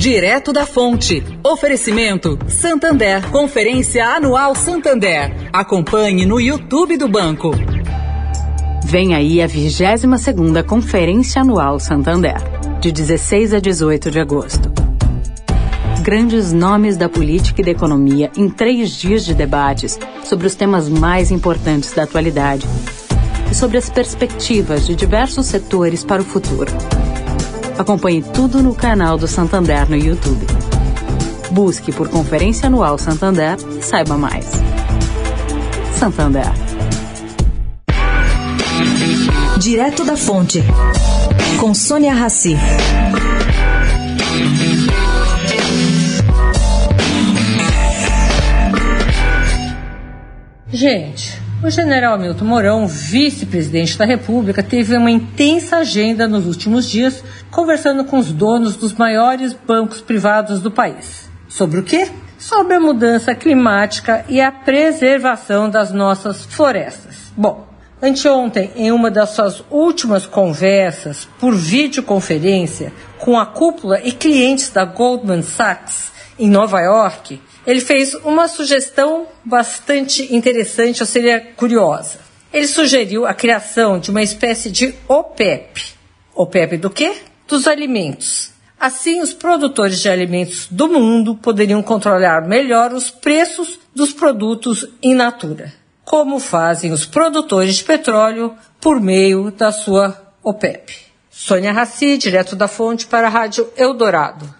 Direto da Fonte. Oferecimento Santander. Conferência Anual Santander. Acompanhe no YouTube do banco. Vem aí a 22 segunda Conferência Anual Santander, de 16 a 18 de agosto. Grandes nomes da política e da economia em três dias de debates sobre os temas mais importantes da atualidade e sobre as perspectivas de diversos setores para o futuro. Acompanhe tudo no canal do Santander no YouTube. Busque por Conferência Anual Santander e saiba mais. Santander. Direto da Fonte, com Sônia Rassi. Gente, o general Hamilton Mourão, vice-presidente da República, teve uma intensa agenda nos últimos dias, conversando com os donos dos maiores bancos privados do país. Sobre o quê? Sobre a mudança climática e a preservação das nossas florestas. Bom, Anteontem, em uma das suas últimas conversas por videoconferência com a cúpula e clientes da Goldman Sachs em Nova York, ele fez uma sugestão bastante interessante, ou seria curiosa. Ele sugeriu a criação de uma espécie de OPEP. OPEP do quê? Dos alimentos. Assim, os produtores de alimentos do mundo poderiam controlar melhor os preços dos produtos in natura como fazem os produtores de petróleo por meio da sua OPEP. Sônia Raci, direto da fonte para a Rádio Eldorado.